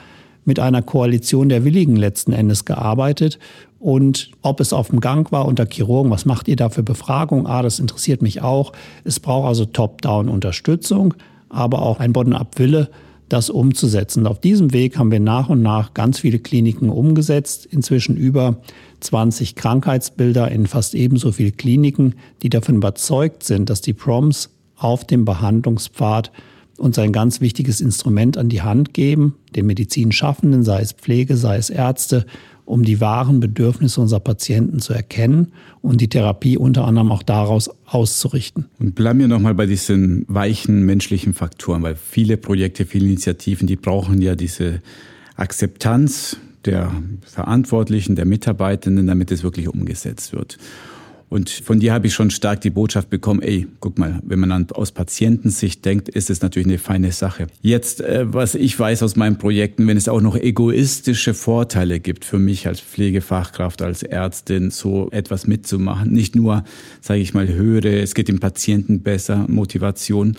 mit einer Koalition der Willigen letzten Endes gearbeitet. Und ob es auf dem Gang war unter Chirurgen, was macht ihr da für Befragung? Ah, das interessiert mich auch. Es braucht also Top-Down-Unterstützung, aber auch ein Bottom-up-Wille, das umzusetzen. auf diesem Weg haben wir nach und nach ganz viele Kliniken umgesetzt. Inzwischen über 20 Krankheitsbilder in fast ebenso viele Kliniken, die davon überzeugt sind, dass die Proms auf dem Behandlungspfad uns ein ganz wichtiges Instrument an die Hand geben, den Medizinschaffenden, sei es Pflege, sei es Ärzte, um die wahren Bedürfnisse unserer Patienten zu erkennen und die Therapie unter anderem auch daraus auszurichten. Und bleiben wir nochmal bei diesen weichen menschlichen Faktoren, weil viele Projekte, viele Initiativen, die brauchen ja diese Akzeptanz der Verantwortlichen, der Mitarbeitenden, damit es wirklich umgesetzt wird. Und von dir habe ich schon stark die Botschaft bekommen, ey, guck mal, wenn man aus Patientensicht denkt, ist es natürlich eine feine Sache. Jetzt, äh, was ich weiß aus meinen Projekten, wenn es auch noch egoistische Vorteile gibt für mich als Pflegefachkraft, als Ärztin, so etwas mitzumachen, nicht nur, sage ich mal, höhere, es geht dem Patienten besser, Motivation,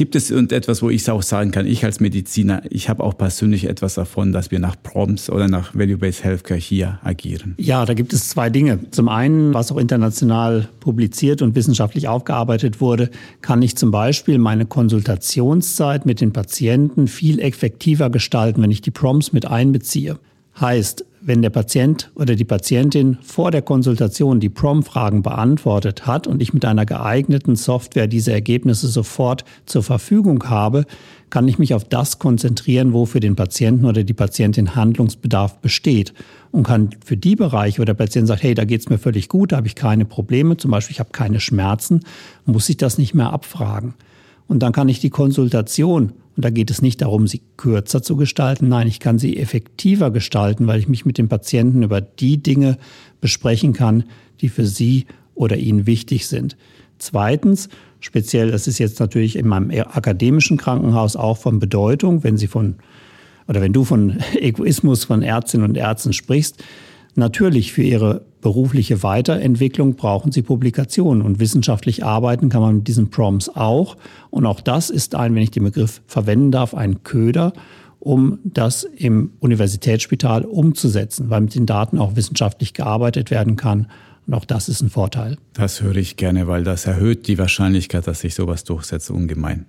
Gibt es irgendetwas, wo ich auch sagen kann, ich als Mediziner, ich habe auch persönlich etwas davon, dass wir nach Prompts oder nach Value-Based Healthcare hier agieren? Ja, da gibt es zwei Dinge. Zum einen, was auch international publiziert und wissenschaftlich aufgearbeitet wurde, kann ich zum Beispiel meine Konsultationszeit mit den Patienten viel effektiver gestalten, wenn ich die Prompts mit einbeziehe. Heißt, wenn der Patient oder die Patientin vor der Konsultation die PROM-Fragen beantwortet hat und ich mit einer geeigneten Software diese Ergebnisse sofort zur Verfügung habe, kann ich mich auf das konzentrieren, wo für den Patienten oder die Patientin Handlungsbedarf besteht und kann für die Bereiche, wo der Patient sagt, hey, da geht's mir völlig gut, da habe ich keine Probleme, zum Beispiel ich habe keine Schmerzen, muss ich das nicht mehr abfragen. Und dann kann ich die Konsultation und da geht es nicht darum, sie kürzer zu gestalten. Nein, ich kann sie effektiver gestalten, weil ich mich mit dem Patienten über die Dinge besprechen kann, die für sie oder ihn wichtig sind. Zweitens, speziell, das ist jetzt natürlich in meinem akademischen Krankenhaus auch von Bedeutung, wenn Sie von oder wenn du von Egoismus von Ärztinnen und Ärzten sprichst, Natürlich, für ihre berufliche Weiterentwicklung brauchen sie Publikationen und wissenschaftlich arbeiten kann man mit diesen Prompts auch. Und auch das ist ein, wenn ich den Begriff verwenden darf, ein Köder, um das im Universitätsspital umzusetzen, weil mit den Daten auch wissenschaftlich gearbeitet werden kann. Und auch das ist ein Vorteil. Das höre ich gerne, weil das erhöht die Wahrscheinlichkeit, dass sich sowas durchsetzt, ungemein.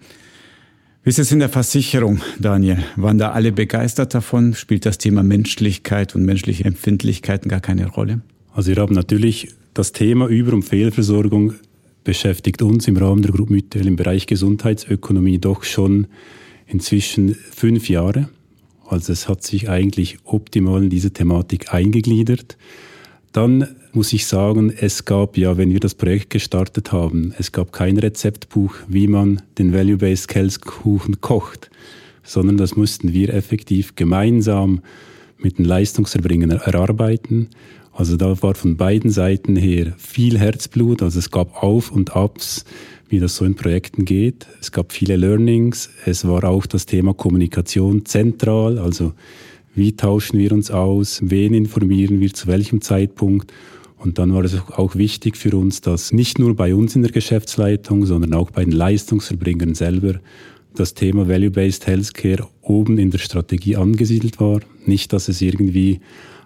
Wie ist es in der Versicherung, Daniel? Waren da alle begeistert davon? Spielt das Thema Menschlichkeit und menschliche Empfindlichkeiten gar keine Rolle? Also wir haben natürlich das Thema Über- und Fehlversorgung beschäftigt uns im Rahmen der Gruppe Mytel im Bereich Gesundheitsökonomie doch schon inzwischen fünf Jahre. Also es hat sich eigentlich optimal in diese Thematik eingegliedert. Dann muss ich sagen, es gab ja, wenn wir das Projekt gestartet haben, es gab kein Rezeptbuch, wie man den Value-Based Käsekuchen kocht, sondern das mussten wir effektiv gemeinsam mit den Leistungserbringern erarbeiten. Also da war von beiden Seiten her viel Herzblut, also es gab Auf und Abs, wie das so in Projekten geht. Es gab viele Learnings. Es war auch das Thema Kommunikation zentral, also wie tauschen wir uns aus, wen informieren wir zu welchem Zeitpunkt. Und dann war es auch wichtig für uns, dass nicht nur bei uns in der Geschäftsleitung, sondern auch bei den Leistungserbringern selber das Thema Value-Based Healthcare oben in der Strategie angesiedelt war. Nicht, dass es irgendwie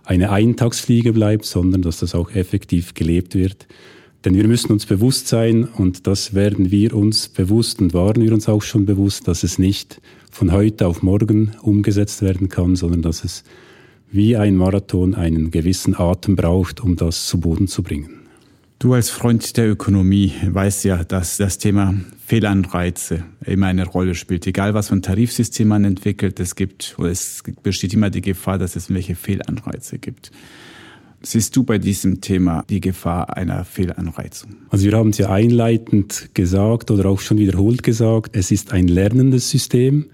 eine Eintagsfliege bleibt, sondern dass das auch effektiv gelebt wird. Denn wir müssen uns bewusst sein, und das werden wir uns bewusst und waren wir uns auch schon bewusst, dass es nicht von heute auf morgen umgesetzt werden kann, sondern dass es wie ein Marathon einen gewissen Atem braucht, um das zu Boden zu bringen. Du als Freund der Ökonomie weißt ja, dass das Thema Fehlanreize immer eine Rolle spielt. Egal was für ein Tarifsystem man entwickelt, es gibt, oder es besteht immer die Gefahr, dass es welche Fehlanreize gibt. Siehst du bei diesem Thema die Gefahr einer Fehlanreizung? Also wir haben es ja einleitend gesagt oder auch schon wiederholt gesagt, es ist ein lernendes System.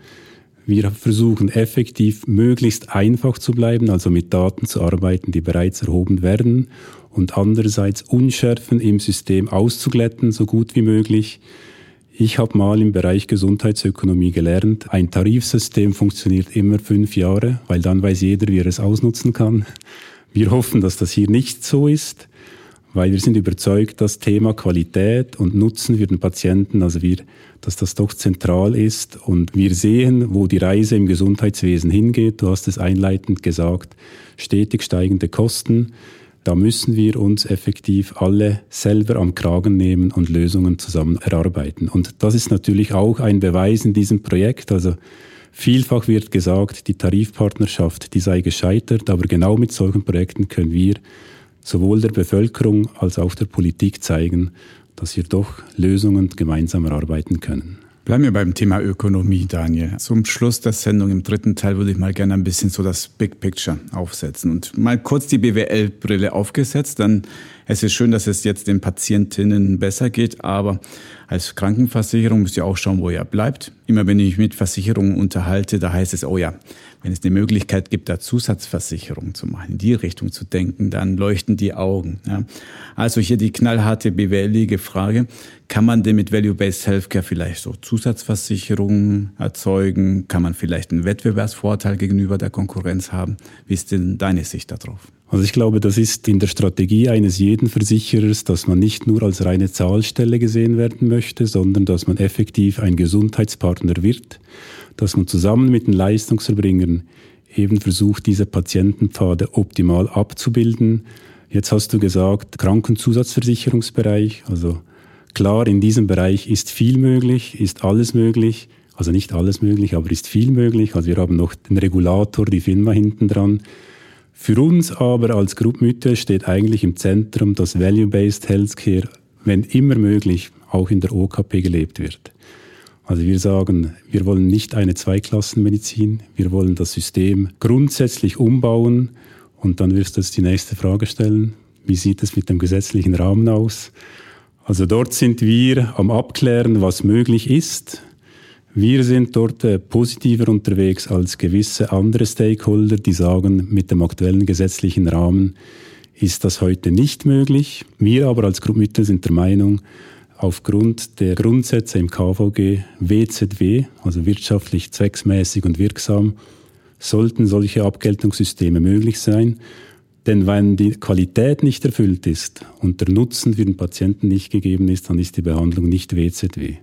Wir versuchen effektiv möglichst einfach zu bleiben, also mit Daten zu arbeiten, die bereits erhoben werden und andererseits Unschärfen im System auszuglätten, so gut wie möglich. Ich habe mal im Bereich Gesundheitsökonomie gelernt, ein Tarifsystem funktioniert immer fünf Jahre, weil dann weiß jeder, wie er es ausnutzen kann. Wir hoffen, dass das hier nicht so ist, weil wir sind überzeugt, das Thema Qualität und Nutzen für den Patienten, also wir, dass das doch zentral ist und wir sehen, wo die Reise im Gesundheitswesen hingeht. Du hast es einleitend gesagt, stetig steigende Kosten. Da müssen wir uns effektiv alle selber am Kragen nehmen und Lösungen zusammen erarbeiten. Und das ist natürlich auch ein Beweis in diesem Projekt. Also Vielfach wird gesagt, die Tarifpartnerschaft, die sei gescheitert, aber genau mit solchen Projekten können wir sowohl der Bevölkerung als auch der Politik zeigen, dass wir doch Lösungen gemeinsam erarbeiten können. Bleiben wir beim Thema Ökonomie, Daniel. Zum Schluss der Sendung im dritten Teil würde ich mal gerne ein bisschen so das Big Picture aufsetzen und mal kurz die BWL-Brille aufgesetzt. Dann es ist schön, dass es jetzt den Patientinnen besser geht, aber als Krankenversicherung müsst ihr auch schauen, wo ihr bleibt. Immer wenn ich mich mit Versicherungen unterhalte, da heißt es, oh ja, wenn es eine Möglichkeit gibt, da Zusatzversicherung zu machen, in die Richtung zu denken, dann leuchten die Augen. Ja. Also hier die knallharte BWLige Frage, kann man denn mit Value-Based Healthcare vielleicht so Zusatzversicherungen erzeugen? Kann man vielleicht einen Wettbewerbsvorteil gegenüber der Konkurrenz haben? Wie ist denn deine Sicht darauf? Also ich glaube, das ist in der Strategie eines jeden Versicherers, dass man nicht nur als reine Zahlstelle gesehen werden möchte, sondern dass man effektiv ein Gesundheitspartner wird, dass man zusammen mit den Leistungserbringern eben versucht, diese Patientenpfade optimal abzubilden. Jetzt hast du gesagt, Krankenzusatzversicherungsbereich, also klar, in diesem Bereich ist viel möglich, ist alles möglich. Also nicht alles möglich, aber ist viel möglich. Also wir haben noch den Regulator, die FINMA hinten dran. Für uns aber als Gruppmütter steht eigentlich im Zentrum, dass Value-Based Healthcare, wenn immer möglich, auch in der OKP gelebt wird. Also wir sagen, wir wollen nicht eine Zweiklassenmedizin, wir wollen das System grundsätzlich umbauen und dann wirst du jetzt die nächste Frage stellen, wie sieht es mit dem gesetzlichen Rahmen aus? Also dort sind wir am Abklären, was möglich ist. Wir sind dort äh, positiver unterwegs als gewisse andere Stakeholder, die sagen, mit dem aktuellen gesetzlichen Rahmen ist das heute nicht möglich. Wir aber als Gruppmittel sind der Meinung, aufgrund der Grundsätze im KVG WZW, also wirtschaftlich zwecksmäßig und wirksam, sollten solche Abgeltungssysteme möglich sein. Denn wenn die Qualität nicht erfüllt ist und der Nutzen für den Patienten nicht gegeben ist, dann ist die Behandlung nicht WZW.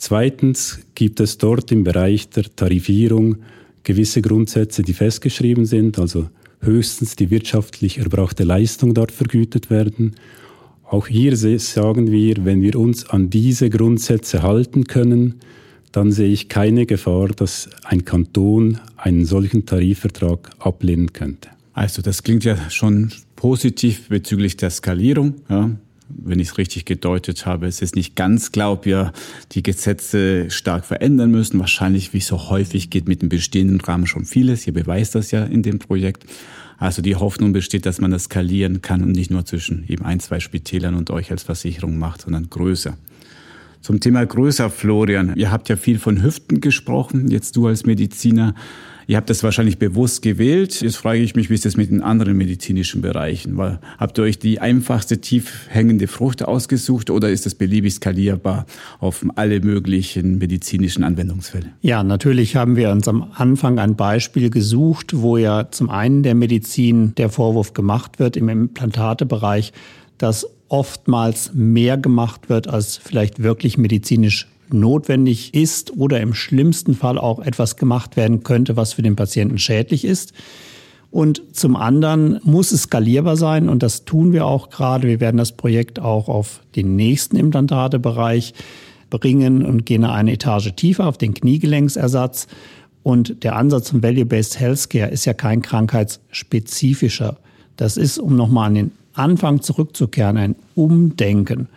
Zweitens gibt es dort im Bereich der Tarifierung gewisse Grundsätze, die festgeschrieben sind, also höchstens die wirtschaftlich erbrachte Leistung dort vergütet werden. Auch hier sagen wir, wenn wir uns an diese Grundsätze halten können, dann sehe ich keine Gefahr, dass ein Kanton einen solchen Tarifvertrag ablehnen könnte. Also das klingt ja schon positiv bezüglich der Skalierung. Ja wenn ich es richtig gedeutet habe. Es ist nicht ganz ob wir die Gesetze stark verändern müssen. Wahrscheinlich, wie so häufig, geht mit dem bestehenden Rahmen schon vieles. Ihr beweist das ja in dem Projekt. Also die Hoffnung besteht, dass man das skalieren kann und nicht nur zwischen eben ein, zwei Spitälern und euch als Versicherung macht, sondern größer. Zum Thema größer, Florian. Ihr habt ja viel von Hüften gesprochen, jetzt du als Mediziner. Ihr habt das wahrscheinlich bewusst gewählt. Jetzt frage ich mich, wie ist das mit den anderen medizinischen Bereichen? Weil, habt ihr euch die einfachste tief hängende Frucht ausgesucht oder ist das beliebig skalierbar auf alle möglichen medizinischen Anwendungsfälle? Ja, natürlich haben wir uns am Anfang ein Beispiel gesucht, wo ja zum einen der Medizin der Vorwurf gemacht wird im Implantatebereich, dass oftmals mehr gemacht wird, als vielleicht wirklich medizinisch notwendig ist oder im schlimmsten Fall auch etwas gemacht werden könnte, was für den Patienten schädlich ist. Und zum anderen muss es skalierbar sein und das tun wir auch gerade. Wir werden das Projekt auch auf den nächsten Implantatebereich bringen und gehen eine Etage tiefer auf den Kniegelenksersatz. Und der Ansatz von Value-Based Healthcare ist ja kein krankheitsspezifischer. Das ist, um nochmal an den Anfang zurückzukehren, ein Umdenken.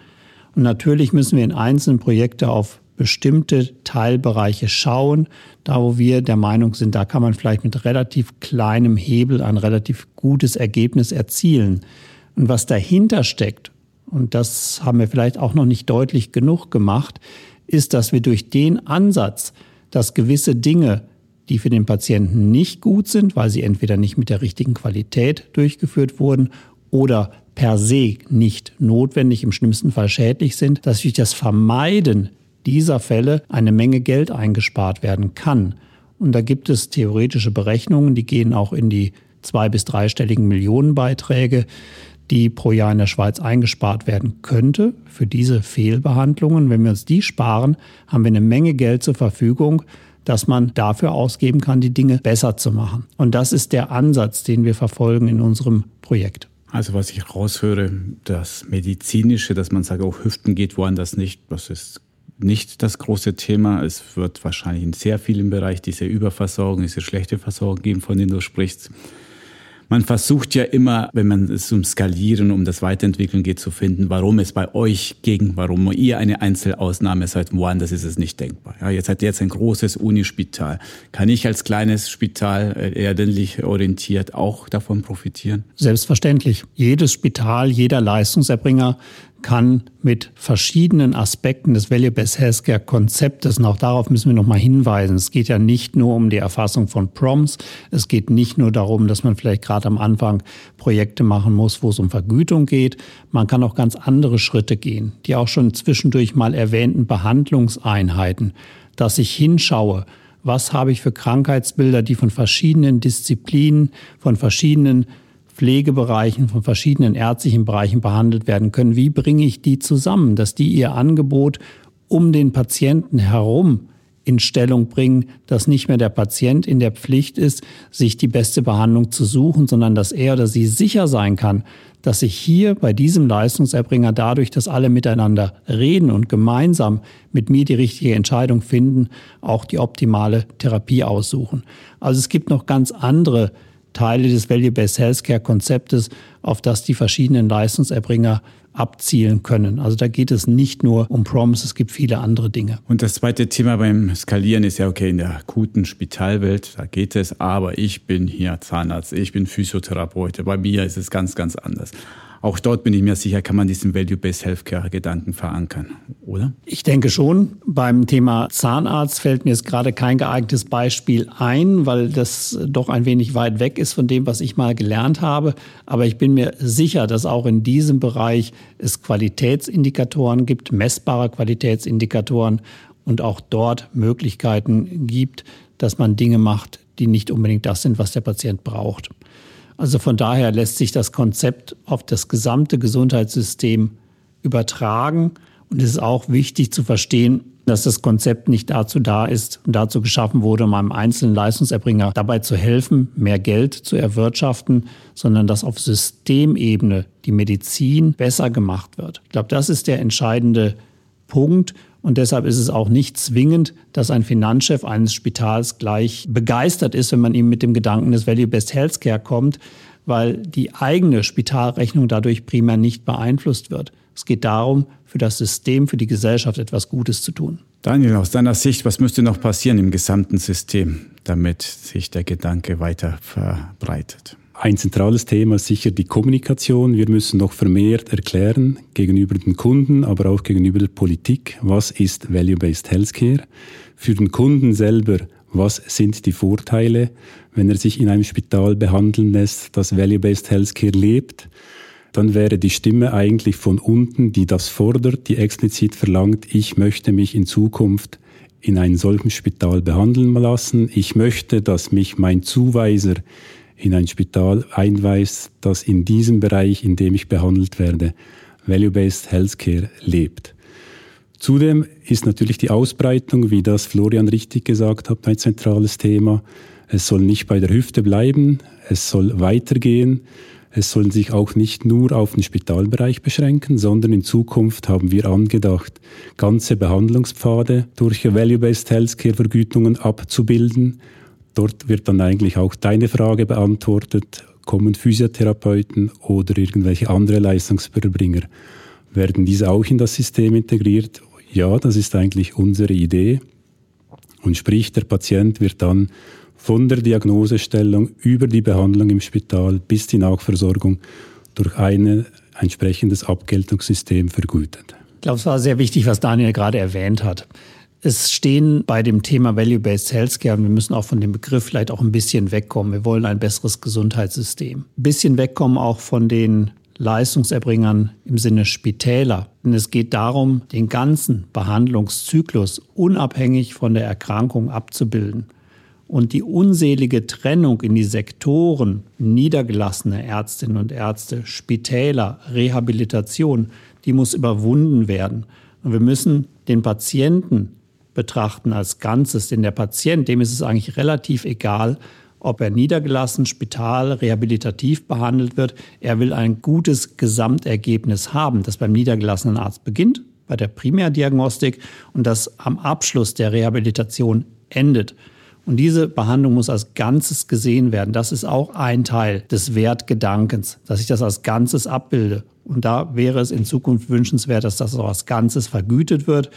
Und natürlich müssen wir in einzelnen Projekte auf bestimmte Teilbereiche schauen, da wo wir der Meinung sind, da kann man vielleicht mit relativ kleinem Hebel ein relativ gutes Ergebnis erzielen. Und was dahinter steckt, und das haben wir vielleicht auch noch nicht deutlich genug gemacht, ist, dass wir durch den Ansatz, dass gewisse Dinge, die für den Patienten nicht gut sind, weil sie entweder nicht mit der richtigen Qualität durchgeführt wurden oder per se nicht notwendig, im schlimmsten Fall schädlich sind, dass durch das Vermeiden dieser Fälle eine Menge Geld eingespart werden kann. Und da gibt es theoretische Berechnungen, die gehen auch in die zwei- bis dreistelligen Millionenbeiträge, die pro Jahr in der Schweiz eingespart werden könnte für diese Fehlbehandlungen. Wenn wir uns die sparen, haben wir eine Menge Geld zur Verfügung, dass man dafür ausgeben kann, die Dinge besser zu machen. Und das ist der Ansatz, den wir verfolgen in unserem Projekt. Also was ich raushöre, das Medizinische, dass man sagt, auch Hüften geht woanders nicht, das ist nicht das große Thema. Es wird wahrscheinlich in sehr vielen Bereichen diese Überversorgung, diese schlechte Versorgung geben, von denen du sprichst. Man versucht ja immer, wenn man es um Skalieren, um das Weiterentwickeln geht, zu finden, warum es bei euch ging, warum ihr eine Einzelausnahme seid. Woanders ist es nicht denkbar. Ja, jetzt hat ihr jetzt ein großes Unispital. Kann ich als kleines Spital, äh, eher ländlich orientiert, auch davon profitieren? Selbstverständlich. Jedes Spital, jeder Leistungserbringer kann mit verschiedenen Aspekten des Value-Based Healthcare-Konzeptes, und auch darauf müssen wir nochmal hinweisen, es geht ja nicht nur um die Erfassung von Prompts, es geht nicht nur darum, dass man vielleicht gerade am Anfang Projekte machen muss, wo es um Vergütung geht, man kann auch ganz andere Schritte gehen, die auch schon zwischendurch mal erwähnten Behandlungseinheiten, dass ich hinschaue, was habe ich für Krankheitsbilder, die von verschiedenen Disziplinen, von verschiedenen Pflegebereichen, von verschiedenen ärztlichen Bereichen behandelt werden können. Wie bringe ich die zusammen, dass die ihr Angebot um den Patienten herum in Stellung bringen, dass nicht mehr der Patient in der Pflicht ist, sich die beste Behandlung zu suchen, sondern dass er oder sie sicher sein kann, dass sich hier bei diesem Leistungserbringer dadurch, dass alle miteinander reden und gemeinsam mit mir die richtige Entscheidung finden, auch die optimale Therapie aussuchen. Also es gibt noch ganz andere Teile des Value-Based Healthcare-Konzeptes, auf das die verschiedenen Leistungserbringer abzielen können. Also da geht es nicht nur um Proms, es gibt viele andere Dinge. Und das zweite Thema beim Skalieren ist ja, okay, in der akuten Spitalwelt, da geht es, aber ich bin hier Zahnarzt, ich bin Physiotherapeut, bei mir ist es ganz, ganz anders. Auch dort bin ich mir sicher, kann man diesen Value-Based Healthcare-Gedanken verankern, oder? Ich denke schon. Beim Thema Zahnarzt fällt mir jetzt gerade kein geeignetes Beispiel ein, weil das doch ein wenig weit weg ist von dem, was ich mal gelernt habe. Aber ich bin mir sicher, dass auch in diesem Bereich es Qualitätsindikatoren gibt, messbare Qualitätsindikatoren und auch dort Möglichkeiten gibt, dass man Dinge macht, die nicht unbedingt das sind, was der Patient braucht. Also von daher lässt sich das Konzept auf das gesamte Gesundheitssystem übertragen. Und es ist auch wichtig zu verstehen, dass das Konzept nicht dazu da ist und dazu geschaffen wurde, um einem einzelnen Leistungserbringer dabei zu helfen, mehr Geld zu erwirtschaften, sondern dass auf Systemebene die Medizin besser gemacht wird. Ich glaube, das ist der entscheidende Punkt. Und deshalb ist es auch nicht zwingend, dass ein Finanzchef eines Spitals gleich begeistert ist, wenn man ihm mit dem Gedanken des Value-Based Healthcare kommt, weil die eigene Spitalrechnung dadurch primär nicht beeinflusst wird, Es geht darum, für das System, für die Gesellschaft etwas Gutes zu tun. Daniel, aus deiner Sicht, was müsste noch passieren im gesamten System, damit sich der Gedanke weiter verbreitet? Ein zentrales Thema ist sicher die Kommunikation. Wir müssen noch vermehrt erklären gegenüber den Kunden, aber auch gegenüber der Politik, was ist Value-Based Healthcare. Für den Kunden selber, was sind die Vorteile, wenn er sich in einem Spital behandeln lässt, das Value-Based Healthcare lebt. Dann wäre die Stimme eigentlich von unten, die das fordert, die explizit verlangt, ich möchte mich in Zukunft in einem solchen Spital behandeln lassen. Ich möchte, dass mich mein Zuweiser in ein Spital einweist, das in diesem Bereich, in dem ich behandelt werde, Value-Based Healthcare lebt. Zudem ist natürlich die Ausbreitung, wie das Florian richtig gesagt hat, ein zentrales Thema. Es soll nicht bei der Hüfte bleiben, es soll weitergehen. Es soll sich auch nicht nur auf den Spitalbereich beschränken, sondern in Zukunft haben wir angedacht, ganze Behandlungspfade durch Value-Based Healthcare-Vergütungen abzubilden Dort wird dann eigentlich auch deine Frage beantwortet, kommen Physiotherapeuten oder irgendwelche andere Leistungserbringer. Werden diese auch in das System integriert? Ja, das ist eigentlich unsere Idee. Und sprich, der Patient wird dann von der Diagnosestellung über die Behandlung im Spital bis die Nachversorgung durch ein entsprechendes Abgeltungssystem vergütet. Ich glaube, es war sehr wichtig, was Daniel gerade erwähnt hat. Es stehen bei dem Thema Value-Based Healthcare, und wir müssen auch von dem Begriff vielleicht auch ein bisschen wegkommen. Wir wollen ein besseres Gesundheitssystem. Ein bisschen wegkommen auch von den Leistungserbringern im Sinne Spitäler. Denn es geht darum, den ganzen Behandlungszyklus unabhängig von der Erkrankung abzubilden. Und die unselige Trennung in die Sektoren niedergelassene Ärztinnen und Ärzte, Spitäler, Rehabilitation, die muss überwunden werden. Und wir müssen den Patienten betrachten als Ganzes. Denn der Patient, dem ist es eigentlich relativ egal, ob er niedergelassen, Spital, rehabilitativ behandelt wird. Er will ein gutes Gesamtergebnis haben, das beim niedergelassenen Arzt beginnt, bei der Primärdiagnostik und das am Abschluss der Rehabilitation endet. Und diese Behandlung muss als Ganzes gesehen werden. Das ist auch ein Teil des Wertgedankens, dass ich das als Ganzes abbilde. Und da wäre es in Zukunft wünschenswert, dass das auch als Ganzes vergütet wird.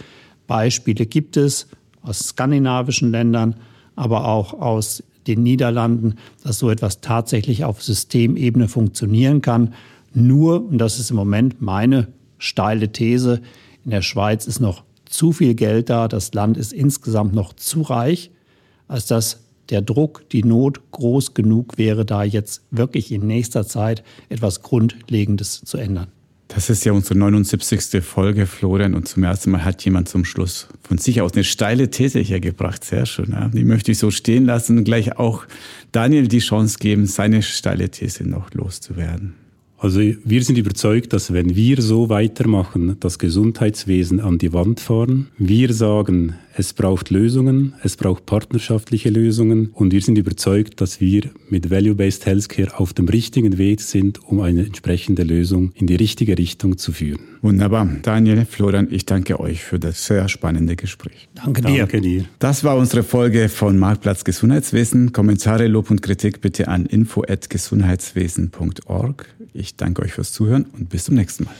Beispiele gibt es aus skandinavischen Ländern, aber auch aus den Niederlanden, dass so etwas tatsächlich auf Systemebene funktionieren kann. Nur, und das ist im Moment meine steile These, in der Schweiz ist noch zu viel Geld da, das Land ist insgesamt noch zu reich, als dass der Druck, die Not groß genug wäre, da jetzt wirklich in nächster Zeit etwas Grundlegendes zu ändern. Das ist ja unsere 79. Folge, Florian, und zum ersten Mal hat jemand zum Schluss von sich aus eine steile These hier gebracht. Sehr schön. Ja. Die möchte ich so stehen lassen und gleich auch Daniel die Chance geben, seine steile These noch loszuwerden. Also wir sind überzeugt, dass wenn wir so weitermachen, das Gesundheitswesen an die Wand fahren, wir sagen, es braucht Lösungen, es braucht partnerschaftliche Lösungen und wir sind überzeugt, dass wir mit Value-Based Healthcare auf dem richtigen Weg sind, um eine entsprechende Lösung in die richtige Richtung zu führen. Wunderbar. Daniel, Florian, ich danke euch für das sehr spannende Gespräch. Danke dir. Danke dir. Das war unsere Folge von Marktplatz Gesundheitswesen. Kommentare, Lob und Kritik bitte an info@gesundheitswesen.org. Ich danke euch fürs Zuhören und bis zum nächsten Mal.